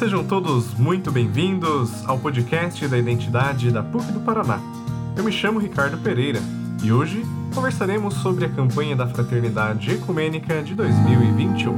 Sejam todos muito bem-vindos ao podcast da identidade da PUC do Paraná. Eu me chamo Ricardo Pereira e hoje conversaremos sobre a campanha da Fraternidade Ecumênica de 2021.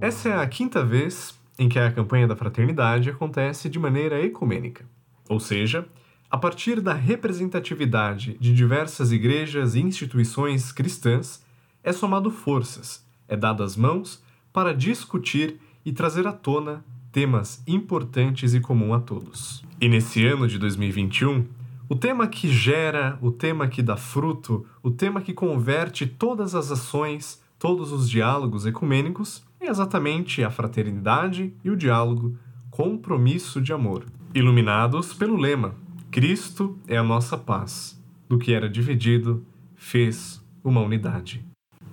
Essa é a quinta vez em que a campanha da Fraternidade acontece de maneira ecumênica, ou seja, a partir da representatividade de diversas igrejas e instituições cristãs, é somado forças, é dado as mãos para discutir e trazer à tona temas importantes e comum a todos. E nesse ano de 2021, o tema que gera, o tema que dá fruto, o tema que converte todas as ações, todos os diálogos ecumênicos é exatamente a fraternidade e o diálogo, compromisso de amor, iluminados pelo lema Cristo é a nossa paz. Do que era dividido, fez uma unidade.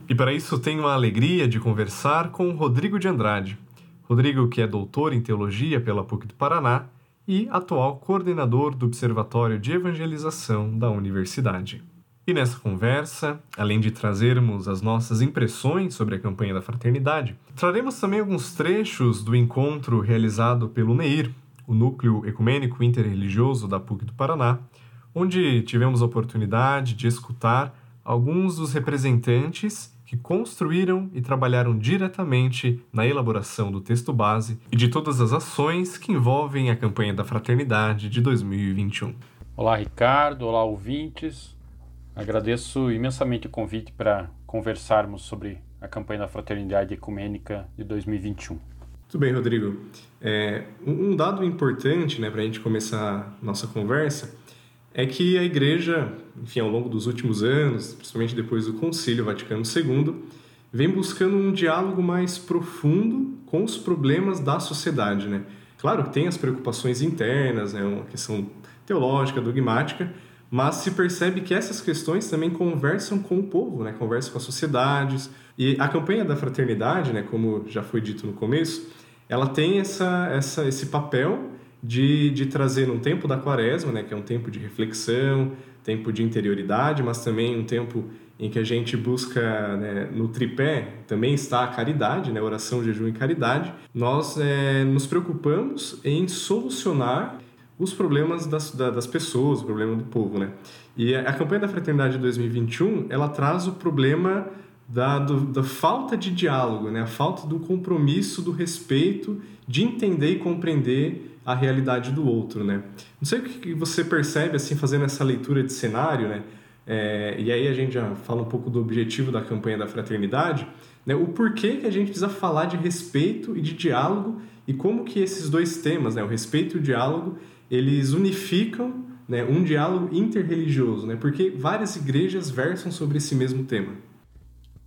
E para isso tenho a alegria de conversar com Rodrigo de Andrade. Rodrigo, que é doutor em teologia pela PUC do Paraná e atual coordenador do Observatório de Evangelização da Universidade. E nessa conversa, além de trazermos as nossas impressões sobre a campanha da fraternidade, traremos também alguns trechos do encontro realizado pelo NEIR, o Núcleo Ecumênico Interreligioso da PUC do Paraná, onde tivemos a oportunidade de escutar alguns dos representantes que construíram e trabalharam diretamente na elaboração do texto base e de todas as ações que envolvem a campanha da Fraternidade de 2021. Olá, Ricardo. Olá, ouvintes. Agradeço imensamente o convite para conversarmos sobre a campanha da Fraternidade Ecumênica de 2021. Tudo bem, Rodrigo. É, um dado importante né, para a gente começar nossa conversa é que a Igreja, enfim, ao longo dos últimos anos, principalmente depois do Concílio Vaticano II, vem buscando um diálogo mais profundo com os problemas da sociedade. Né? Claro que tem as preocupações internas, né, uma questão teológica, dogmática, mas se percebe que essas questões também conversam com o povo, né? conversam com as sociedades. E a campanha da fraternidade, né, como já foi dito no começo, ela tem essa, essa, esse papel de, de trazer um tempo da quaresma, né, que é um tempo de reflexão, tempo de interioridade, mas também um tempo em que a gente busca, né, no tripé, também está a caridade, né, oração, jejum e caridade, nós é, nos preocupamos em solucionar os problemas das, das pessoas, o problema do povo, né? E a campanha da Fraternidade de 2021, ela traz o problema da, do, da falta de diálogo, né? A falta do compromisso, do respeito, de entender e compreender a realidade do outro, né? Não sei o que você percebe, assim, fazendo essa leitura de cenário, né? É, e aí a gente já fala um pouco do objetivo da campanha da fraternidade, né? O porquê que a gente precisa falar de respeito e de diálogo e como que esses dois temas, né? O respeito e o diálogo, eles unificam né, um diálogo interreligioso, né, porque várias igrejas versam sobre esse mesmo tema.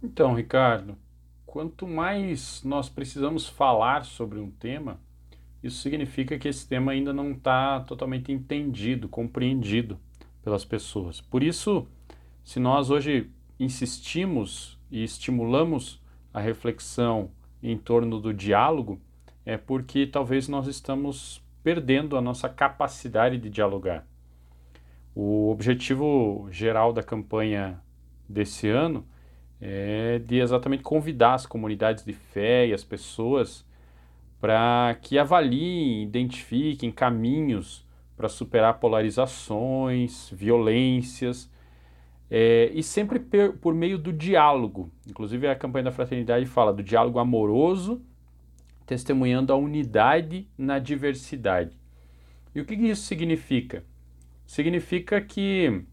Então, Ricardo, quanto mais nós precisamos falar sobre um tema, isso significa que esse tema ainda não está totalmente entendido, compreendido pelas pessoas. Por isso, se nós hoje insistimos e estimulamos a reflexão em torno do diálogo, é porque talvez nós estamos perdendo a nossa capacidade de dialogar. O objetivo geral da campanha desse ano é de exatamente convidar as comunidades de fé e as pessoas para que avaliem, identifiquem caminhos para superar polarizações, violências, é, e sempre por meio do diálogo. Inclusive, a campanha da fraternidade fala do diálogo amoroso testemunhando a unidade na diversidade. E o que isso significa? Significa que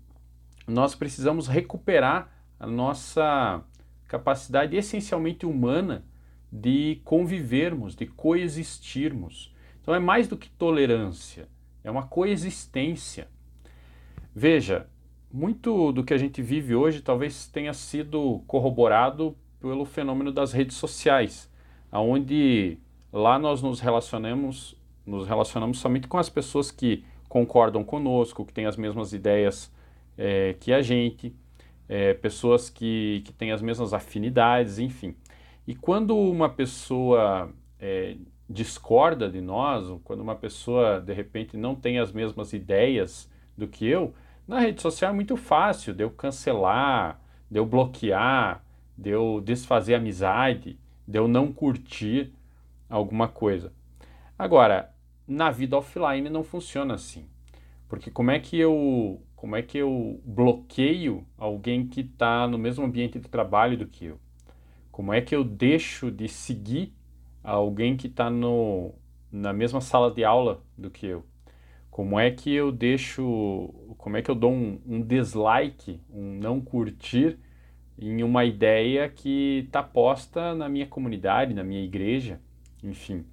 nós precisamos recuperar a nossa capacidade essencialmente humana de convivermos, de coexistirmos. Então é mais do que tolerância, é uma coexistência. Veja, muito do que a gente vive hoje talvez tenha sido corroborado pelo fenômeno das redes sociais, aonde Lá nós nos relacionamos, nos relacionamos somente com as pessoas que concordam conosco, que têm as mesmas ideias é, que a gente, é, pessoas que, que têm as mesmas afinidades, enfim. E quando uma pessoa é, discorda de nós, quando uma pessoa de repente não tem as mesmas ideias do que eu, na rede social é muito fácil de eu cancelar, de eu bloquear, de eu desfazer amizade, de eu não curtir alguma coisa. Agora, na vida offline não funciona assim. Porque como é que eu, como é que eu bloqueio alguém que está no mesmo ambiente de trabalho do que eu? Como é que eu deixo de seguir alguém que está na mesma sala de aula do que eu? Como é que eu deixo, como é que eu dou um, um dislike, um não curtir em uma ideia que está posta na minha comunidade, na minha igreja, enfim.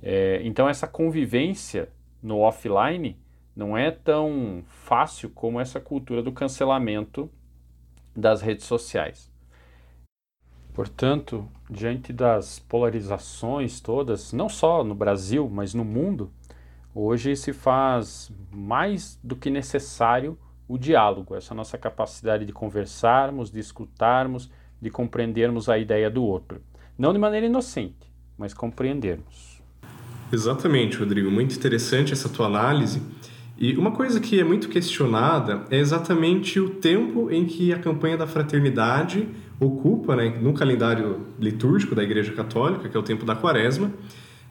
É, então essa convivência no offline não é tão fácil como essa cultura do cancelamento das redes sociais. Portanto, diante das polarizações todas, não só no Brasil, mas no mundo, hoje se faz mais do que necessário o diálogo, essa nossa capacidade de conversarmos, de escutarmos, de compreendermos a ideia do outro. Não de maneira inocente, mas compreendermos. Exatamente, Rodrigo. Muito interessante essa tua análise. E uma coisa que é muito questionada é exatamente o tempo em que a campanha da fraternidade ocupa né, no calendário litúrgico da Igreja Católica, que é o tempo da Quaresma,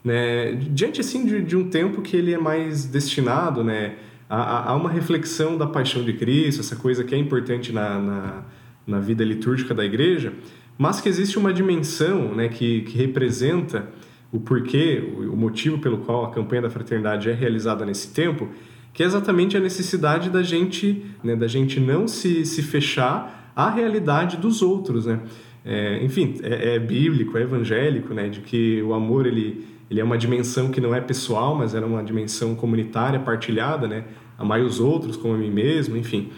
né, diante assim de, de um tempo que ele é mais destinado né, a, a, uma reflexão da paixão de Cristo, essa coisa que é importante na, na, na vida litúrgica da Igreja, mas que existe uma dimensão né, que, que representa o porquê, o motivo pelo qual a campanha da fraternidade é realizada nesse tempo, que é exatamente a necessidade da gente, né, da gente não se, se fechar à realidade dos outros, né? É, enfim, é, é, bíblico, é evangélico, né, de que o amor ele, ele é uma dimensão que não é pessoal, mas é uma dimensão comunitária, partilhada, né? Amai os outros como a mim mesmo, enfim.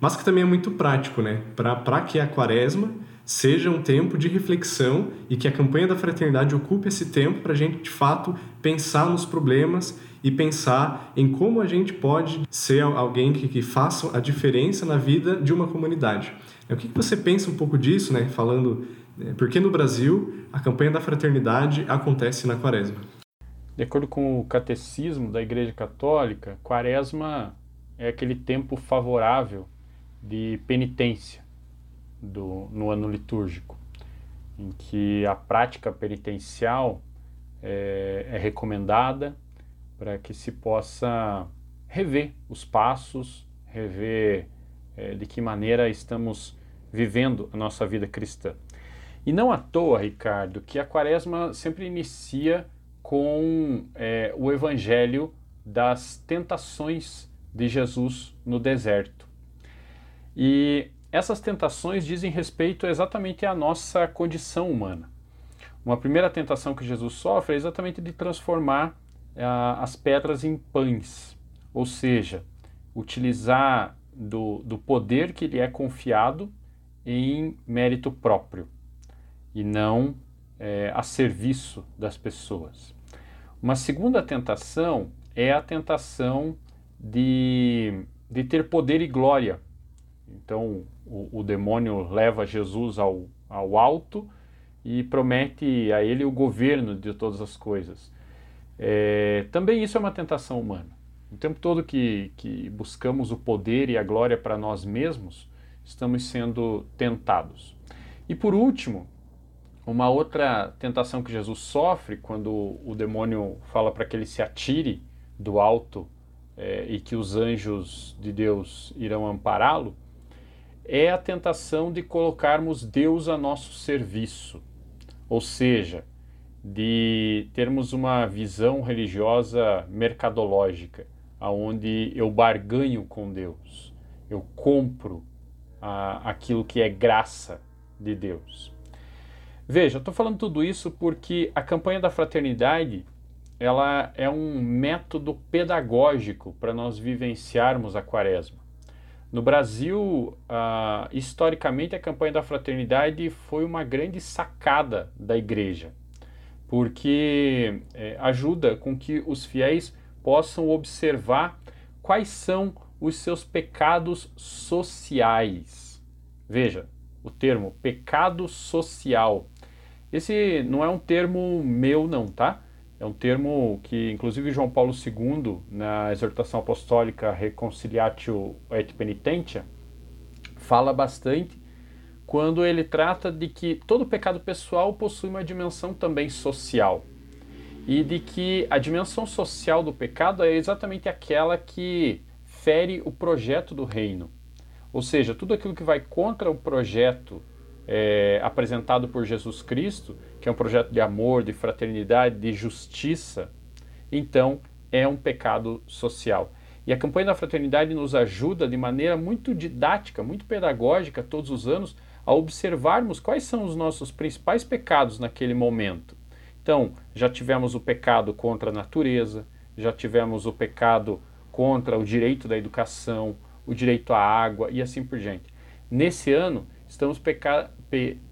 Mas que também é muito prático, né? Para que a quaresma seja um tempo de reflexão e que a campanha da fraternidade ocupe esse tempo para a gente, de fato, pensar nos problemas e pensar em como a gente pode ser alguém que, que faça a diferença na vida de uma comunidade. O que, que você pensa um pouco disso, né? Falando, né, porque no Brasil a campanha da fraternidade acontece na quaresma? De acordo com o catecismo da Igreja Católica, quaresma é aquele tempo favorável de penitência do, no ano litúrgico, em que a prática penitencial é, é recomendada para que se possa rever os passos, rever é, de que maneira estamos vivendo a nossa vida cristã. E não à toa, Ricardo, que a quaresma sempre inicia com é, o evangelho das tentações de Jesus no deserto. E essas tentações dizem respeito exatamente à nossa condição humana. Uma primeira tentação que Jesus sofre é exatamente de transformar as pedras em pães, ou seja, utilizar do, do poder que lhe é confiado em mérito próprio e não é, a serviço das pessoas. Uma segunda tentação é a tentação de, de ter poder e glória. Então, o, o demônio leva Jesus ao, ao alto e promete a ele o governo de todas as coisas. É, também isso é uma tentação humana. O tempo todo que, que buscamos o poder e a glória para nós mesmos, estamos sendo tentados. E por último, uma outra tentação que Jesus sofre quando o demônio fala para que ele se atire do alto é, e que os anjos de Deus irão ampará-lo é a tentação de colocarmos Deus a nosso serviço, ou seja, de termos uma visão religiosa mercadológica, aonde eu barganho com Deus, eu compro aquilo que é graça de Deus. Veja, eu estou falando tudo isso porque a campanha da fraternidade ela é um método pedagógico para nós vivenciarmos a quaresma. No Brasil, historicamente, a campanha da fraternidade foi uma grande sacada da igreja, porque é, ajuda com que os fiéis possam observar quais são os seus pecados sociais. Veja o termo pecado social. Esse não é um termo meu, não, tá? É um termo que, inclusive, João Paulo II, na exortação apostólica Reconciliatio et Penitentia, fala bastante quando ele trata de que todo pecado pessoal possui uma dimensão também social. e de que a dimensão social do pecado é exatamente aquela que fere o projeto do reino. Ou seja, tudo aquilo que vai contra o projeto é, apresentado por Jesus Cristo, que é um projeto de amor, de fraternidade, de justiça, então é um pecado social. E a campanha da fraternidade nos ajuda de maneira muito didática, muito pedagógica, todos os anos, a observarmos quais são os nossos principais pecados naquele momento. Então, já tivemos o pecado contra a natureza, já tivemos o pecado contra o direito da educação, o direito à água e assim por diante. Nesse ano, estamos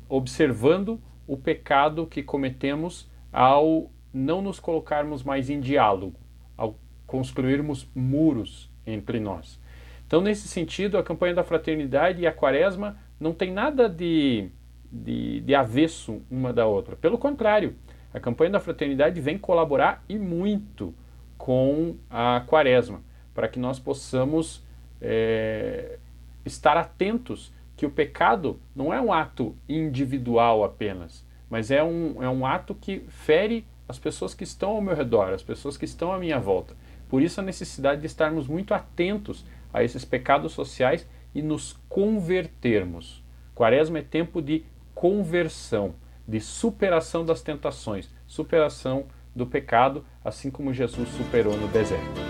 observando o pecado que cometemos ao não nos colocarmos mais em diálogo, ao construirmos muros entre nós. Então, nesse sentido, a campanha da fraternidade e a quaresma não tem nada de, de, de avesso uma da outra. Pelo contrário, a campanha da fraternidade vem colaborar e muito com a quaresma, para que nós possamos é, estar atentos que o pecado não é um ato individual apenas, mas é um, é um ato que fere as pessoas que estão ao meu redor, as pessoas que estão à minha volta. Por isso a necessidade de estarmos muito atentos a esses pecados sociais e nos convertermos. Quaresma é tempo de conversão, de superação das tentações, superação do pecado, assim como Jesus superou no deserto.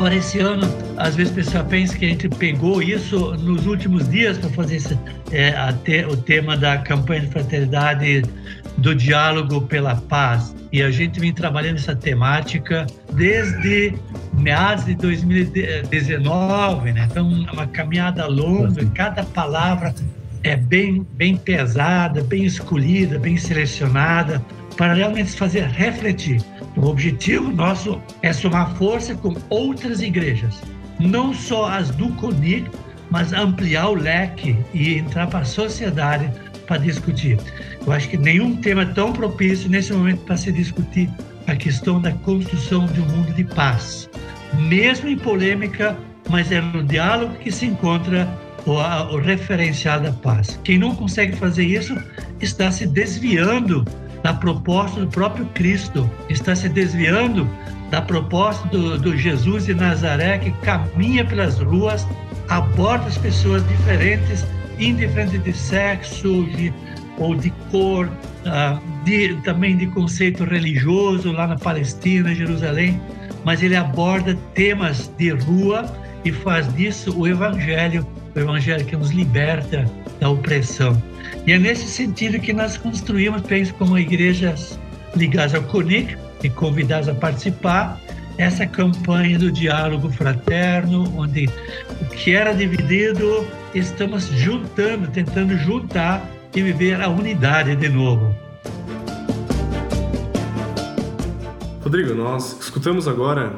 Agora, esse ano, às vezes pessoal pensa que a gente pegou isso nos últimos dias para fazer esse, é, te, o tema da campanha de fraternidade do diálogo pela paz. E a gente vem trabalhando essa temática desde meados de 2019, né? Então, é uma caminhada longa, cada palavra é bem, bem pesada, bem escolhida, bem selecionada, para realmente fazer refletir. O objetivo nosso é somar força com outras igrejas, não só as do CONIC, mas ampliar o leque e entrar para a sociedade para discutir. Eu acho que nenhum tema é tão propício nesse momento para se discutir a questão da construção de um mundo de paz. Mesmo em polêmica, mas é no diálogo que se encontra o, o referencial da paz. Quem não consegue fazer isso está se desviando da proposta do próprio Cristo, está se desviando da proposta do, do Jesus de Nazaré que caminha pelas ruas, aborda as pessoas diferentes, indiferente de sexo de, ou de cor, uh, de, também de conceito religioso lá na Palestina, Jerusalém, mas ele aborda temas de rua e faz disso o Evangelho, o Evangelho que nos liberta da opressão. E é nesse sentido que nós construímos, penso, como igrejas ligadas ao CONIC e convidadas a participar, essa campanha do diálogo fraterno, onde o que era dividido estamos juntando, tentando juntar e viver a unidade de novo. Rodrigo, nós escutamos agora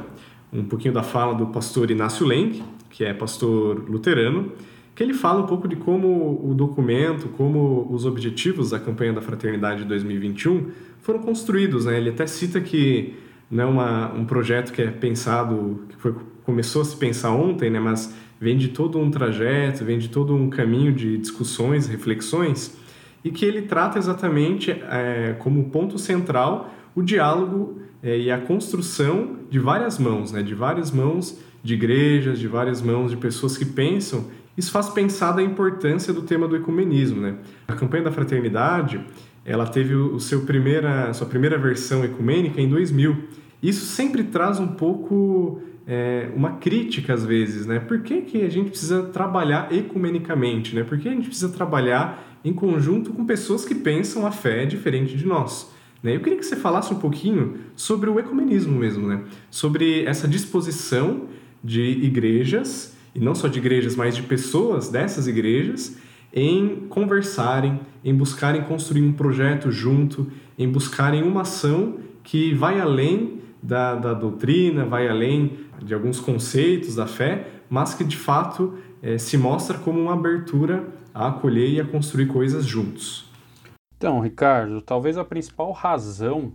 um pouquinho da fala do pastor Inácio Lenk, que é pastor luterano, que ele fala um pouco de como o documento, como os objetivos da campanha da Fraternidade 2021 foram construídos. Né? Ele até cita que não é uma, um projeto que é pensado, que foi, começou a se pensar ontem, né? mas vem de todo um trajeto, vem de todo um caminho de discussões, reflexões, e que ele trata exatamente é, como ponto central o diálogo é, e a construção de várias mãos, né? de várias mãos de igrejas, de várias mãos de pessoas que pensam isso faz pensar da importância do tema do ecumenismo, né? A campanha da fraternidade, ela teve o seu primeira, sua primeira versão ecumênica em 2000. Isso sempre traz um pouco é, uma crítica às vezes, né? Por que, que a gente precisa trabalhar ecumenicamente, né? Por que a gente precisa trabalhar em conjunto com pessoas que pensam a fé diferente de nós? Né? Eu queria que você falasse um pouquinho sobre o ecumenismo mesmo, né? Sobre essa disposição de igrejas e não só de igrejas, mas de pessoas dessas igrejas, em conversarem, em buscarem construir um projeto junto, em buscarem uma ação que vai além da, da doutrina, vai além de alguns conceitos da fé, mas que de fato é, se mostra como uma abertura a acolher e a construir coisas juntos. Então, Ricardo, talvez a principal razão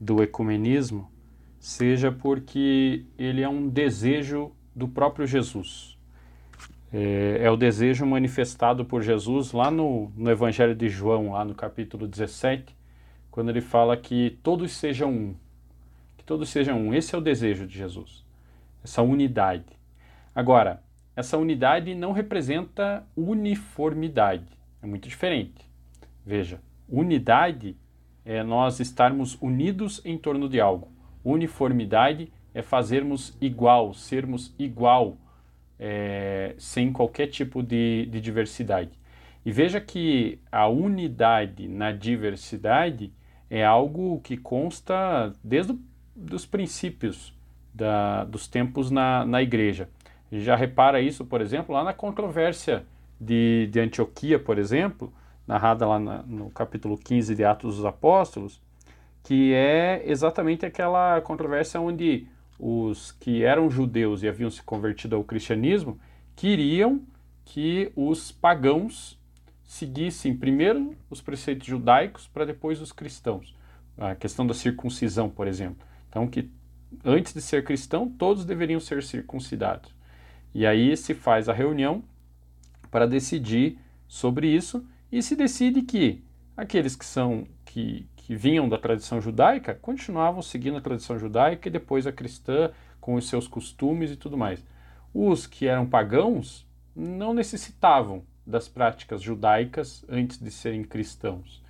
do ecumenismo seja porque ele é um desejo do próprio Jesus. É, é, o desejo manifestado por Jesus lá no, no Evangelho de João, lá no capítulo 17, quando ele fala que todos sejam um. Que todos sejam um. Esse é o desejo de Jesus. Essa unidade. Agora, essa unidade não representa uniformidade. É muito diferente. Veja, unidade é nós estarmos unidos em torno de algo. Uniformidade é fazermos igual, sermos igual, é, sem qualquer tipo de, de diversidade. E veja que a unidade na diversidade é algo que consta desde os princípios da, dos tempos na, na igreja. Já repara isso, por exemplo, lá na controvérsia de, de Antioquia, por exemplo, narrada lá na, no capítulo 15 de Atos dos Apóstolos, que é exatamente aquela controvérsia onde os que eram judeus e haviam se convertido ao cristianismo queriam que os pagãos seguissem primeiro os preceitos judaicos para depois os cristãos. A questão da circuncisão, por exemplo. Então, que antes de ser cristão, todos deveriam ser circuncidados. E aí se faz a reunião para decidir sobre isso e se decide que aqueles que são que, que vinham da tradição judaica continuavam seguindo a tradição judaica e depois a cristã com os seus costumes e tudo mais. Os que eram pagãos não necessitavam das práticas judaicas antes de serem cristãos.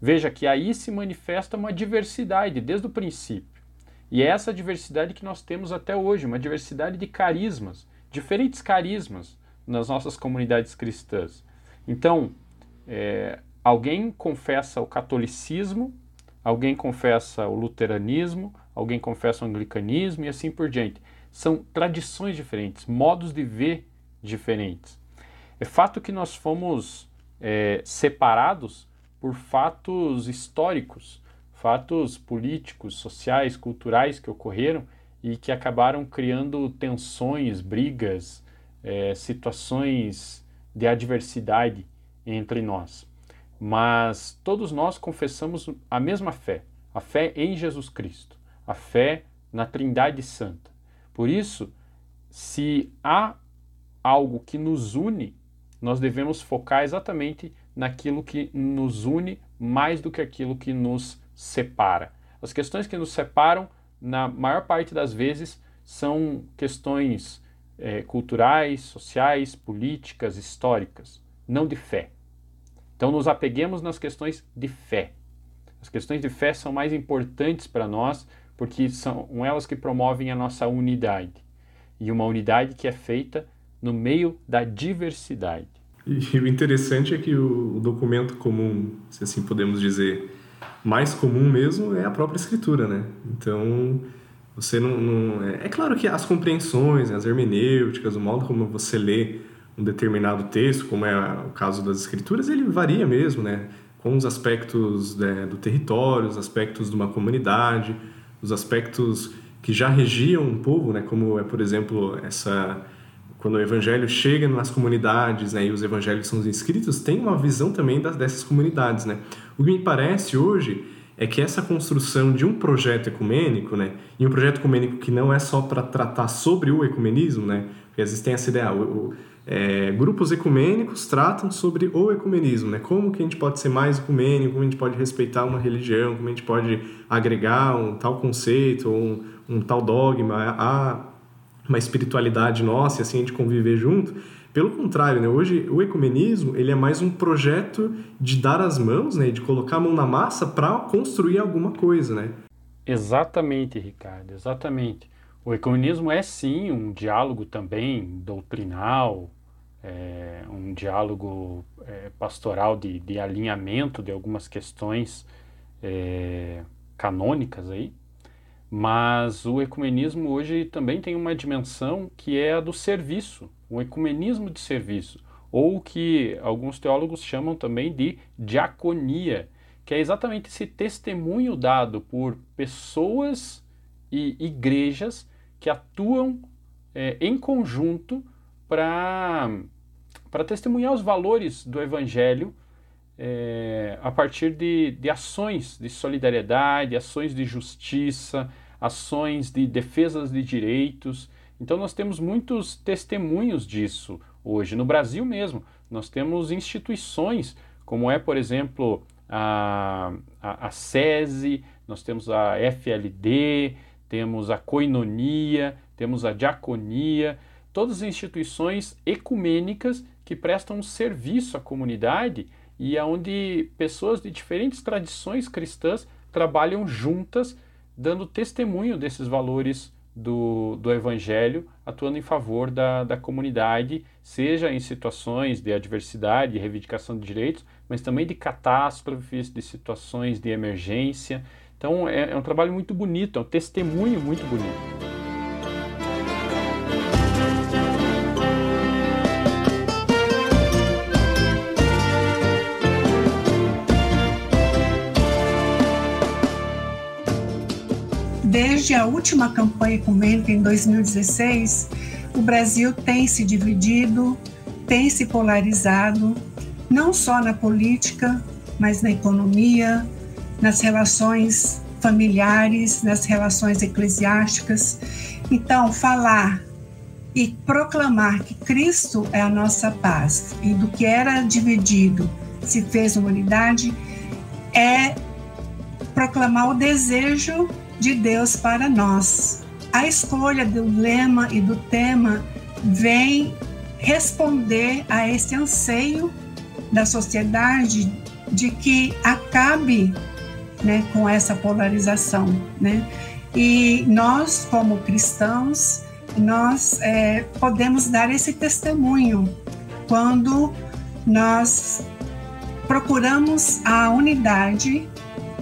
Veja que aí se manifesta uma diversidade desde o princípio. E é essa diversidade que nós temos até hoje, uma diversidade de carismas, diferentes carismas nas nossas comunidades cristãs. Então, é, alguém confessa o catolicismo, alguém confessa o luteranismo, alguém confessa o anglicanismo e assim por diante. São tradições diferentes, modos de ver diferentes. É fato que nós fomos é, separados por fatos históricos, fatos políticos, sociais, culturais que ocorreram e que acabaram criando tensões, brigas, é, situações de adversidade entre nós. Mas todos nós confessamos a mesma fé, a fé em Jesus Cristo, a fé na Trindade Santa. Por isso, se há algo que nos une, nós devemos focar exatamente naquilo que nos une mais do que aquilo que nos separa. As questões que nos separam, na maior parte das vezes, são questões é, culturais, sociais, políticas, históricas, não de fé. Então, nos apeguemos nas questões de fé. As questões de fé são mais importantes para nós porque são elas que promovem a nossa unidade. E uma unidade que é feita no meio da diversidade. E o interessante é que o documento comum, se assim podemos dizer, mais comum mesmo é a própria escritura, né? Então, você não, não, é, é claro que as compreensões, as hermenêuticas, o modo como você lê um determinado texto, como é o caso das escrituras, ele varia mesmo, né? Com os aspectos né, do território, os aspectos de uma comunidade, os aspectos que já regiam um povo, né? Como é, por exemplo, essa quando o evangelho chega nas comunidades, né, e os evangelhos são escritos, tem uma visão também das, dessas comunidades, né? O que me parece hoje é que essa construção de um projeto ecumênico, né, e um projeto ecumênico que não é só para tratar sobre o ecumenismo, né, porque às vezes tem essa ideia, o, o, é, grupos ecumênicos tratam sobre o ecumenismo, né? Como que a gente pode ser mais ecumênico, como a gente pode respeitar uma religião, como a gente pode agregar um tal conceito, um, um tal dogma a uma espiritualidade nossa e assim a gente conviver junto. Pelo contrário, né? hoje o ecumenismo ele é mais um projeto de dar as mãos, né? de colocar a mão na massa para construir alguma coisa. Né? Exatamente, Ricardo, exatamente. O ecumenismo é sim um diálogo também doutrinal, é, um diálogo é, pastoral de, de, alinhamento de algumas questões é, canônicas aí, mas o ecumenismo hoje também tem uma dimensão que é a do serviço, um ecumenismo de serviço, ou que alguns teólogos chamam também de diaconia, que é exatamente esse testemunho dado por pessoas e igrejas que atuam é, em conjunto para testemunhar os valores do Evangelho é, a partir de, de ações de solidariedade, ações de justiça, ações de defesas de direitos Então nós temos muitos testemunhos disso hoje. No Brasil mesmo, nós temos instituições, como é, por exemplo, a, a, a SESI, nós temos a FLD, temos a Coinonia, temos a Diaconia, todas as instituições ecumênicas que prestam um serviço à comunidade e onde pessoas de diferentes tradições cristãs trabalham juntas, dando testemunho desses valores do, do Evangelho, atuando em favor da, da comunidade, seja em situações de adversidade e reivindicação de direitos, mas também de catástrofes, de situações de emergência. Então é, é um trabalho muito bonito, é um testemunho muito bonito. Desde a última campanha ecumênica em 2016, o Brasil tem se dividido, tem se polarizado, não só na política, mas na economia, nas relações familiares, nas relações eclesiásticas. Então, falar e proclamar que Cristo é a nossa paz e do que era dividido se fez uma unidade é proclamar o desejo de Deus para nós. A escolha do lema e do tema vem responder a esse anseio da sociedade de que acabe né, com essa polarização. Né? E nós, como cristãos, nós é, podemos dar esse testemunho quando nós procuramos a unidade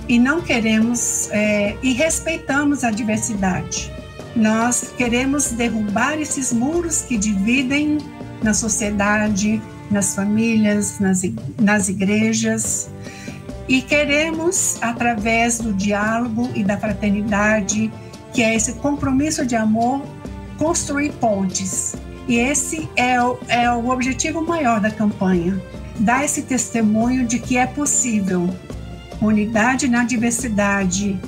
e não queremos é, e respeitamos a diversidade. Nós queremos derrubar esses muros que dividem na sociedade, nas famílias, nas, nas igrejas e queremos, através do diálogo e da fraternidade, que é esse compromisso de amor, construir pontes. E esse é o, é o objetivo maior da campanha: dar esse testemunho de que é possível unidade na diversidade,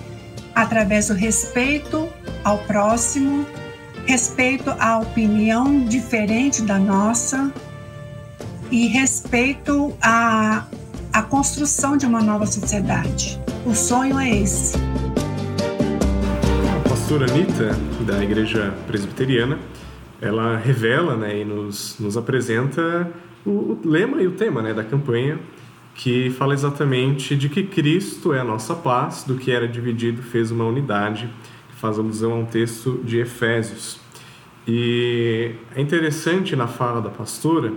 através do respeito ao próximo, respeito à opinião diferente da nossa e respeito à, à construção de uma nova sociedade. O sonho é esse. A pastora Anitta, da Igreja Presbiteriana, ela revela né, e nos, nos apresenta o, o lema e o tema né, da campanha que fala exatamente de que Cristo é a nossa paz, do que era dividido fez uma unidade, que faz alusão a um texto de Efésios. E é interessante na fala da pastora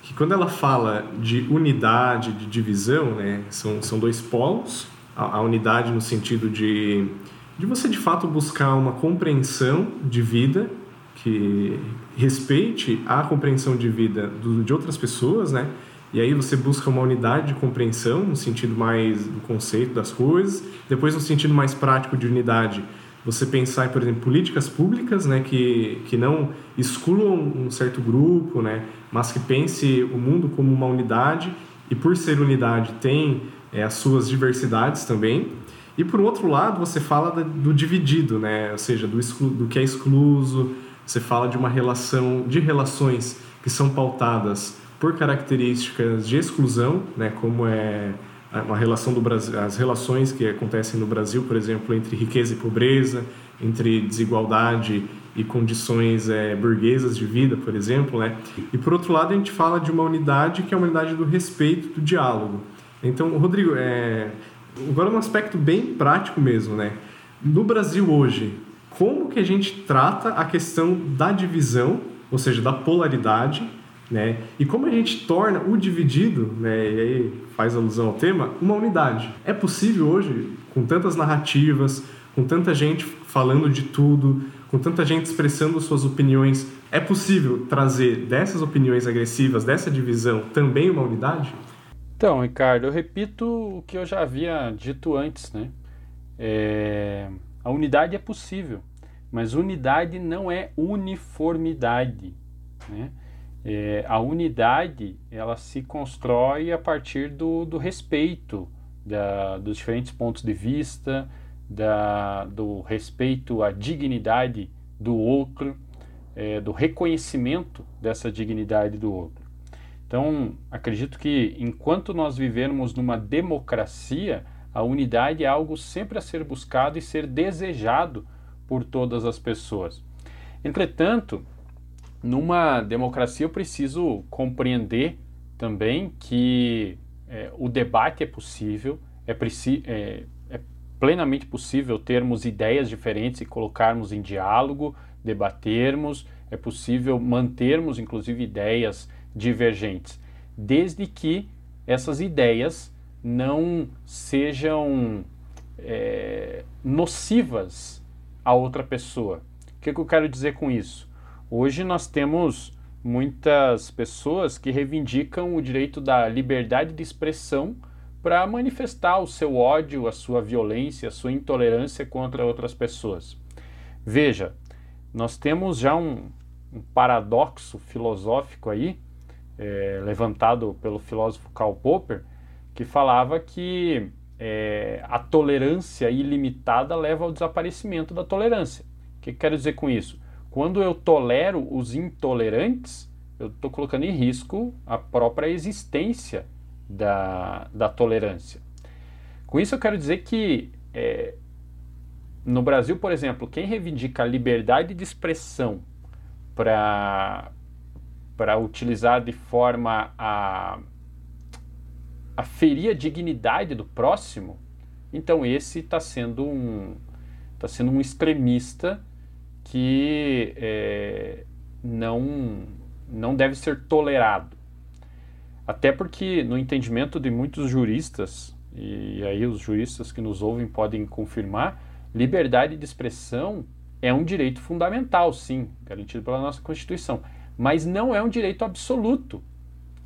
que quando ela fala de unidade, de divisão, né, são, são dois polos, a, a unidade no sentido de, de você de fato buscar uma compreensão de vida que respeite a compreensão de vida do, de outras pessoas, né? E aí você busca uma unidade de compreensão, no sentido mais do conceito das coisas. Depois, no sentido mais prático de unidade, você pensar por exemplo, políticas públicas, né, que, que não excluam um certo grupo, né, mas que pense o mundo como uma unidade e, por ser unidade, tem é, as suas diversidades também. E, por outro lado, você fala do dividido, né, ou seja, do, exclu, do que é excluso, você fala de uma relação, de relações que são pautadas por características de exclusão, né, como é uma relação do Brasil, as relações que acontecem no Brasil, por exemplo, entre riqueza e pobreza, entre desigualdade e condições é, burguesas de vida, por exemplo, né? E por outro lado, a gente fala de uma unidade que é a unidade do respeito, do diálogo. Então, Rodrigo, é... agora um aspecto bem prático mesmo, né? No Brasil hoje, como que a gente trata a questão da divisão, ou seja, da polaridade, né? E como a gente torna o dividido, né, e aí faz alusão ao tema, uma unidade. É possível hoje, com tantas narrativas, com tanta gente falando de tudo, com tanta gente expressando suas opiniões, é possível trazer dessas opiniões agressivas, dessa divisão, também uma unidade? Então, Ricardo, eu repito o que eu já havia dito antes, né? É... A unidade é possível, mas unidade não é uniformidade, né? É, a unidade ela se constrói a partir do, do respeito da, dos diferentes pontos de vista, da, do respeito à dignidade do outro. é, do reconhecimento dessa dignidade do outro. Então, acredito que enquanto nós vivermos numa democracia, a unidade é algo sempre a ser buscado e ser desejado por todas as pessoas. Entretanto, numa democracia eu preciso compreender também que é, o debate é possível, é, é, é plenamente possível termos ideias diferentes e colocarmos em diálogo, debatermos, é possível mantermos inclusive ideias divergentes, desde que essas ideias não sejam é, nocivas a outra pessoa. O que, que eu quero dizer com isso? Hoje nós temos muitas pessoas que reivindicam o direito da liberdade de expressão para manifestar o seu ódio, a sua violência, a sua intolerância contra outras pessoas. Veja, nós temos já um, um paradoxo filosófico aí, é, levantado pelo filósofo Karl Popper, que falava que é, a tolerância ilimitada leva ao desaparecimento da tolerância. O que, que quero dizer com isso? Quando eu tolero os intolerantes, eu estou colocando em risco a própria existência da, da tolerância. Com isso, eu quero dizer que é, no Brasil, por exemplo, quem reivindica a liberdade de expressão para utilizar de forma a, a ferir a dignidade do próximo, então esse está sendo um está sendo um extremista que é, não, não deve ser tolerado. Até porque, no entendimento de muitos juristas, e aí os juristas que nos ouvem podem confirmar, liberdade de expressão é um direito fundamental, sim, garantido pela nossa Constituição, mas não é um direito absoluto.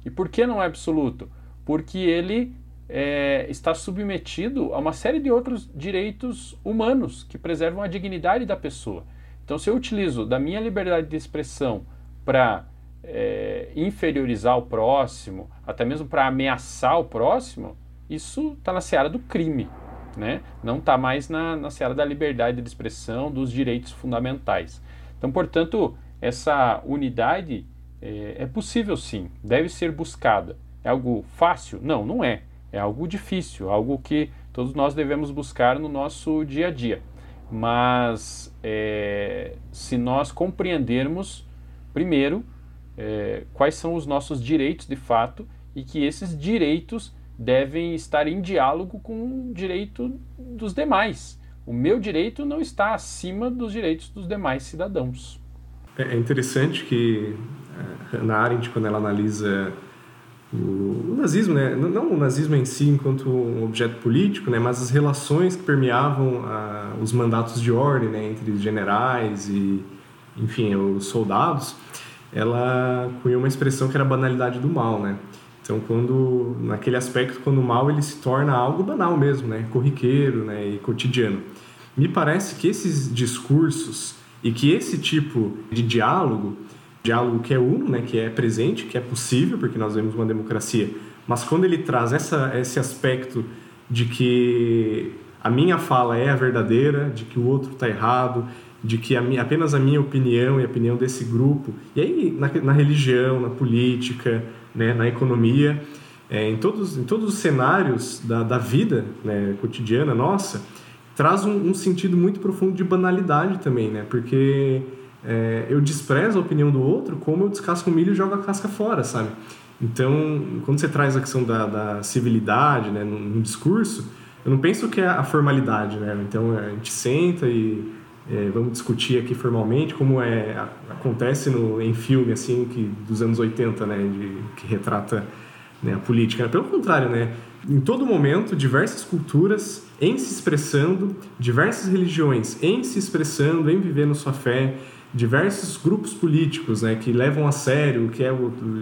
E por que não é absoluto? Porque ele é, está submetido a uma série de outros direitos humanos que preservam a dignidade da pessoa. Então, se eu utilizo da minha liberdade de expressão para é, inferiorizar o próximo, até mesmo para ameaçar o próximo, isso está na seara do crime, né? não está mais na, na seara da liberdade de expressão, dos direitos fundamentais. Então, portanto, essa unidade é, é possível sim, deve ser buscada. É algo fácil? Não, não é. É algo difícil, algo que todos nós devemos buscar no nosso dia a dia mas é, se nós compreendermos, primeiro, é, quais são os nossos direitos de fato e que esses direitos devem estar em diálogo com o direito dos demais. O meu direito não está acima dos direitos dos demais cidadãos. É, é interessante que a Hannah Arendt, quando ela analisa o, nazismo, né? não o nazismo em si enquanto um objeto político, né? mas as relações que permeavam a, os mandatos de ordem né? entre generais e, enfim, os soldados, ela cunhou uma expressão que era a banalidade do mal, né? Então, quando naquele aspecto, quando o mal ele se torna algo banal mesmo, né, corriqueiro, né, e cotidiano. Me parece que esses discursos e que esse tipo de diálogo diálogo que é uno, né, que é presente, que é possível, porque nós vemos uma democracia, mas quando ele traz essa, esse aspecto de que a minha fala é a verdadeira, de que o outro está errado, de que a apenas a minha opinião e a opinião desse grupo, e aí na, na religião, na política, né, na economia, é, em, todos, em todos os cenários da, da vida né, cotidiana nossa, traz um, um sentido muito profundo de banalidade também, né, porque é, eu desprezo a opinião do outro como eu descasco o milho e jogo a casca fora, sabe? Então, quando você traz a questão da, da civilidade né, no, discurso, eu não penso que é a formalidade, né? Então, a gente senta e é, vamos discutir aqui formalmente como é acontece no, em filme assim que dos anos 80, né, de, que retrata né, a política. Pelo contrário, né, em todo momento, diversas culturas em se expressando, diversas religiões em se expressando, em vivendo sua fé, diversos grupos políticos né, que levam a sério o que é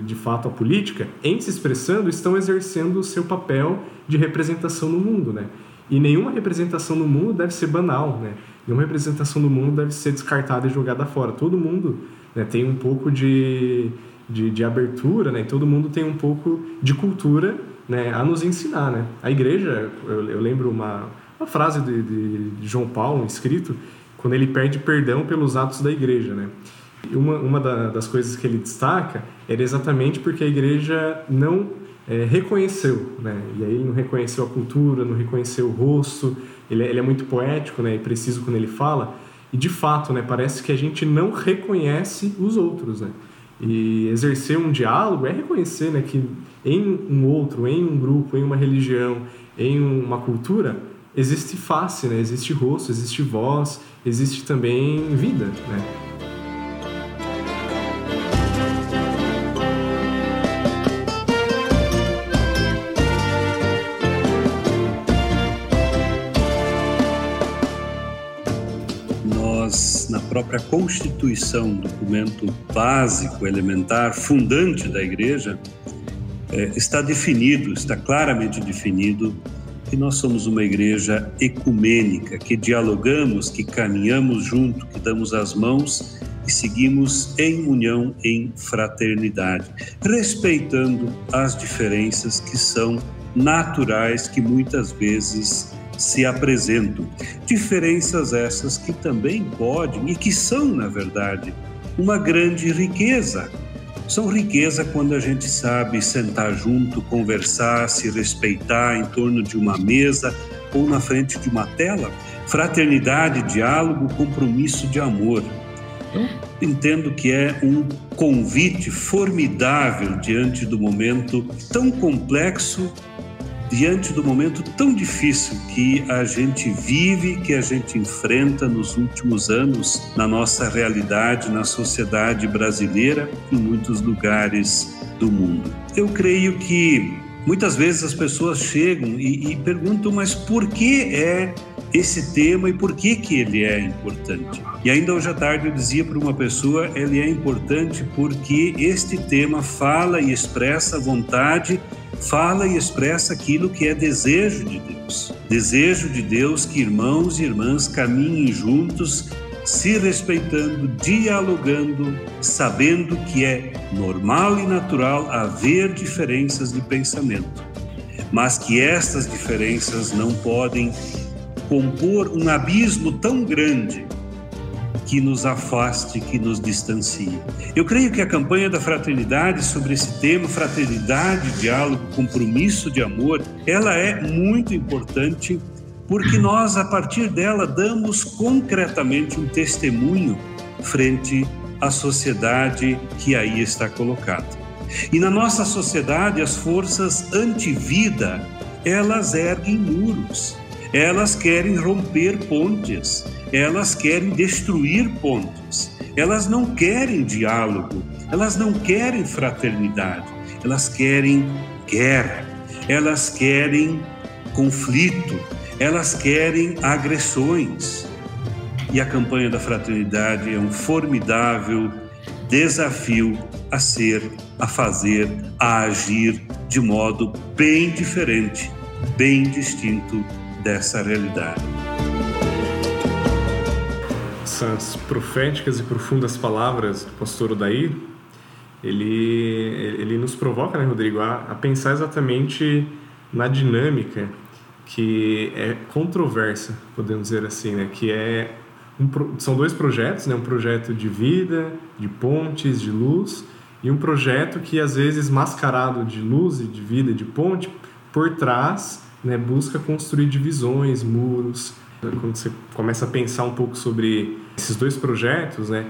de fato a política, em se expressando, estão exercendo o seu papel de representação no mundo. Né? E nenhuma representação no mundo deve ser banal, né? nenhuma representação no mundo deve ser descartada e jogada fora. Todo mundo né, tem um pouco de, de, de abertura, né? todo mundo tem um pouco de cultura né, a nos ensinar. Né? A igreja, eu, eu lembro uma, uma frase de, de João Paulo, um escrito, quando ele pede perdão pelos atos da igreja, né? Uma, uma da, das coisas que ele destaca era exatamente porque a igreja não é, reconheceu, né? E aí ele não reconheceu a cultura, não reconheceu o rosto. Ele, é, ele é muito poético, né? E preciso quando ele fala. E de fato, né? Parece que a gente não reconhece os outros, né? E exercer um diálogo é reconhecer, né? Que em um outro, em um grupo, em uma religião, em uma cultura, existe face, né? Existe rosto, existe voz, existe também vida, né? própria Constituição, documento básico, elementar, fundante da Igreja, é, está definido, está claramente definido que nós somos uma igreja ecumênica, que dialogamos, que caminhamos junto, que damos as mãos e seguimos em união, em fraternidade, respeitando as diferenças que são naturais, que muitas vezes se apresentam. Diferenças essas que também podem e que são, na verdade, uma grande riqueza. São riqueza quando a gente sabe sentar junto, conversar, se respeitar em torno de uma mesa ou na frente de uma tela. Fraternidade, diálogo, compromisso de amor. Eu entendo que é um convite formidável diante do momento tão complexo diante do momento tão difícil que a gente vive, que a gente enfrenta nos últimos anos na nossa realidade, na sociedade brasileira, em muitos lugares do mundo. Eu creio que muitas vezes as pessoas chegam e, e perguntam, mas por que é esse tema e por que que ele é importante? E ainda hoje à tarde eu dizia para uma pessoa, ele é importante porque este tema fala e expressa a vontade fala e expressa aquilo que é desejo de Deus. Desejo de Deus que irmãos e irmãs caminhem juntos, se respeitando, dialogando, sabendo que é normal e natural haver diferenças de pensamento, mas que estas diferenças não podem compor um abismo tão grande que nos afaste, que nos distancie. Eu creio que a campanha da fraternidade sobre esse tema, fraternidade, diálogo, compromisso de amor, ela é muito importante porque nós, a partir dela, damos concretamente um testemunho frente à sociedade que aí está colocada. E na nossa sociedade, as forças anti-vida, elas erguem muros, elas querem romper pontes, elas querem destruir pontes, elas não querem diálogo, elas não querem fraternidade, elas querem guerra, elas querem conflito, elas querem agressões. E a campanha da fraternidade é um formidável desafio a ser, a fazer, a agir de modo bem diferente, bem distinto dessa realidade. Essas proféticas e profundas palavras do pastor Odair, ele, ele nos provoca, né, Rodrigo, a, a pensar exatamente na dinâmica que é controversa, podemos dizer assim, né, que é um, são dois projetos, né, um projeto de vida, de pontes, de luz, e um projeto que às vezes mascarado de luz e de vida, de ponte, por trás, né, busca construir divisões, muros. Quando você começa a pensar um pouco sobre esses dois projetos, né?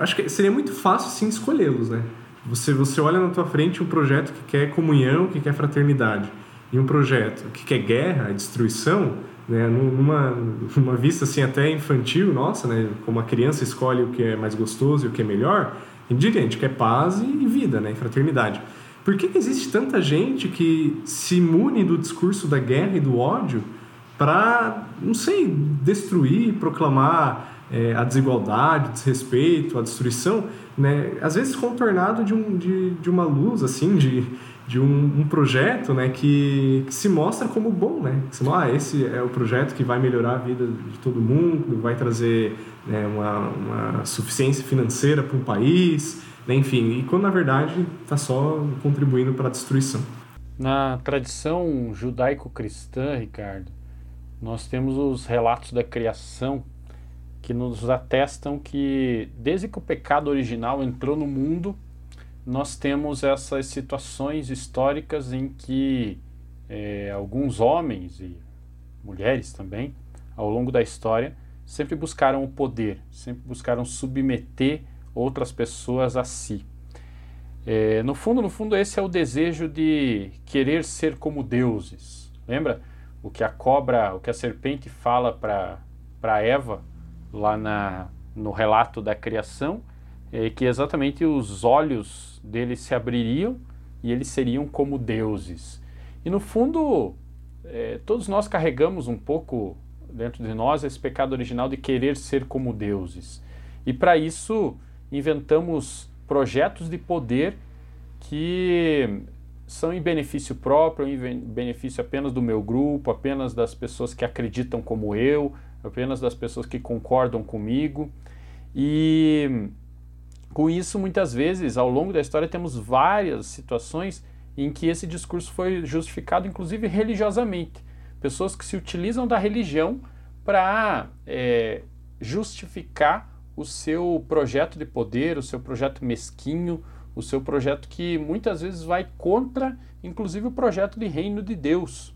Acho que seria muito fácil sim escolhê-los, né? Você você olha na tua frente um projeto que quer comunhão, que quer fraternidade, e um projeto que quer guerra, destruição, né? Numa numa vista assim até infantil, nossa, né? Como a criança escolhe o que é mais gostoso e o que é melhor, a gente quer paz e vida, né? E fraternidade. Por que, que existe tanta gente que se imune do discurso da guerra e do ódio para, não sei, destruir, proclamar é, a desigualdade, o desrespeito, a destruição, né? às vezes contornado de, um, de, de uma luz, assim, de, de um, um projeto né? que, que, se mostra como bom, né? Que ah, esse é o projeto que vai melhorar a vida de todo mundo, vai trazer né, uma, uma suficiência financeira para um país? Enfim, e quando na verdade está só contribuindo para a destruição. Na tradição judaico-cristã, Ricardo, nós temos os relatos da criação que nos atestam que desde que o pecado original entrou no mundo, nós temos essas situações históricas em que é, alguns homens e mulheres também, ao longo da história, sempre buscaram o poder, sempre buscaram submeter outras pessoas a si. É, no fundo, no fundo, esse é o desejo de querer ser como deuses. Lembra o que a cobra, o que a serpente fala para Eva lá na, no relato da criação, é que exatamente os olhos deles se abririam e eles seriam como deuses. E no fundo, é, todos nós carregamos um pouco dentro de nós esse pecado original de querer ser como deuses. E para isso, inventamos projetos de poder que são em benefício próprio, em benefício apenas do meu grupo, apenas das pessoas que acreditam como eu, apenas das pessoas que concordam comigo. E com isso, muitas vezes, ao longo da história, temos várias situações em que esse discurso foi justificado, inclusive religiosamente. Pessoas que se utilizam da religião para é, justificar o seu projeto de poder, o seu projeto mesquinho, o seu projeto que muitas vezes vai contra, inclusive, o projeto de reino de Deus.